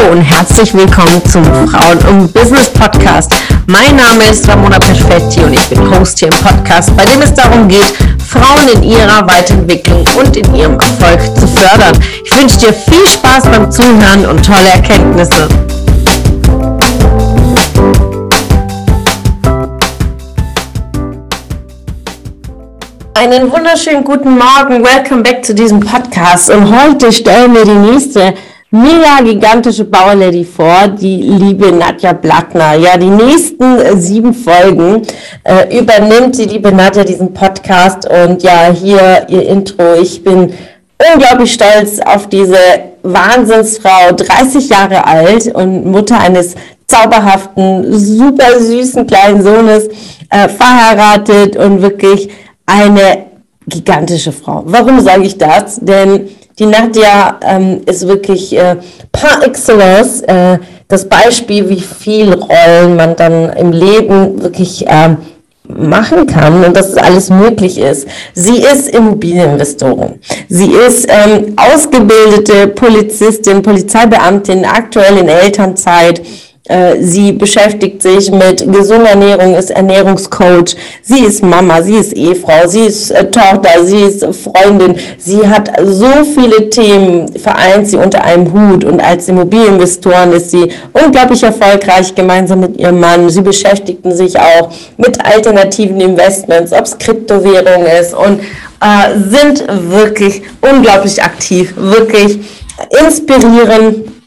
Hallo und herzlich willkommen zum Frauen und Business Podcast. Mein Name ist Ramona Perfetti und ich bin Host hier im Podcast, bei dem es darum geht, Frauen in ihrer Weiterentwicklung und in ihrem Erfolg zu fördern. Ich wünsche dir viel Spaß beim Zuhören und tolle Erkenntnisse. Einen wunderschönen guten Morgen. Welcome back zu diesem Podcast. Und heute stellen wir die nächste mega gigantische Bauerlady vor, die liebe Nadja Blattner. Ja, die nächsten äh, sieben Folgen äh, übernimmt die liebe Nadja diesen Podcast und ja, hier ihr Intro. Ich bin unglaublich stolz auf diese Wahnsinnsfrau, 30 Jahre alt und Mutter eines zauberhaften, super süßen kleinen Sohnes, äh, verheiratet und wirklich eine gigantische Frau. Warum sage ich das? Denn die Nadja ähm, ist wirklich äh, par excellence äh, das Beispiel, wie viel Rollen man dann im Leben wirklich äh, machen kann und dass es alles möglich ist. Sie ist Immobilieninvestorin. Sie ist ähm, ausgebildete Polizistin, Polizeibeamtin, aktuell in Elternzeit sie beschäftigt sich mit gesunder Ernährung, ist Ernährungscoach. Sie ist Mama, sie ist Ehefrau, sie ist äh, Tochter, sie ist Freundin. Sie hat so viele Themen, vereint sie unter einem Hut. Und als Immobilieninvestoren ist sie unglaublich erfolgreich gemeinsam mit ihrem Mann. Sie beschäftigten sich auch mit alternativen Investments, ob es Kryptowährung ist und äh, sind wirklich unglaublich aktiv, wirklich inspirierend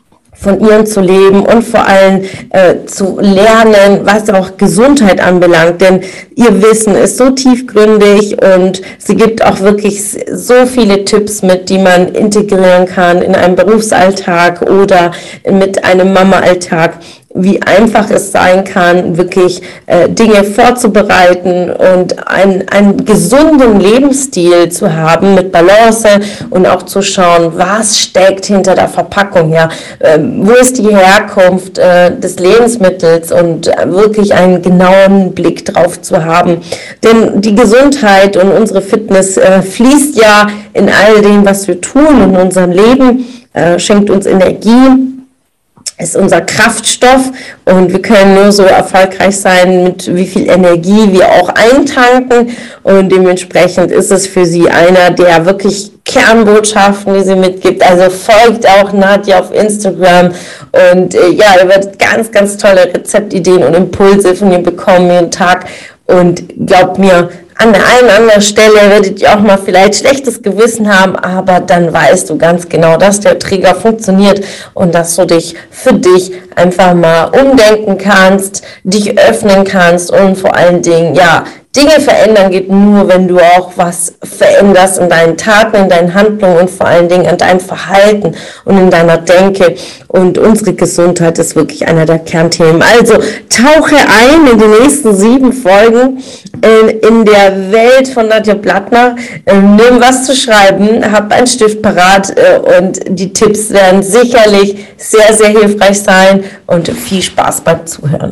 von ihren zu leben und vor allem äh, zu lernen, was auch Gesundheit anbelangt. Denn ihr Wissen ist so tiefgründig und sie gibt auch wirklich so viele Tipps mit, die man integrieren kann in einem Berufsalltag oder mit einem Mama-Alltag wie einfach es sein kann, wirklich äh, Dinge vorzubereiten und ein, einen gesunden Lebensstil zu haben mit Balance und auch zu schauen, was steckt hinter der Verpackung, ja, äh, wo ist die Herkunft äh, des Lebensmittels und äh, wirklich einen genauen Blick drauf zu haben. Denn die Gesundheit und unsere Fitness äh, fließt ja in all dem, was wir tun in unserem Leben, äh, schenkt uns Energie ist unser Kraftstoff und wir können nur so erfolgreich sein, mit wie viel Energie wir auch eintanken. Und dementsprechend ist es für sie einer der wirklich Kernbotschaften, die sie mitgibt. Also folgt auch Nadja auf Instagram. Und äh, ja, ihr werdet ganz, ganz tolle Rezeptideen und Impulse von ihr bekommen jeden Tag. Und glaubt mir, an der einen oder anderen Stelle werdet ihr auch mal vielleicht schlechtes Gewissen haben, aber dann weißt du ganz genau, dass der Trigger funktioniert und dass du dich für dich einfach mal umdenken kannst, dich öffnen kannst und vor allen Dingen, ja, Dinge verändern geht nur, wenn du auch was veränderst in deinen Taten, in deinen Handlungen und vor allen Dingen in deinem Verhalten und in deiner Denke. Und unsere Gesundheit ist wirklich einer der Kernthemen. Also tauche ein in die nächsten sieben Folgen in, in der Welt von Nadja Blattner. Ähm, nimm was zu schreiben, hab einen Stift parat äh, und die Tipps werden sicherlich sehr, sehr hilfreich sein und viel Spaß beim Zuhören.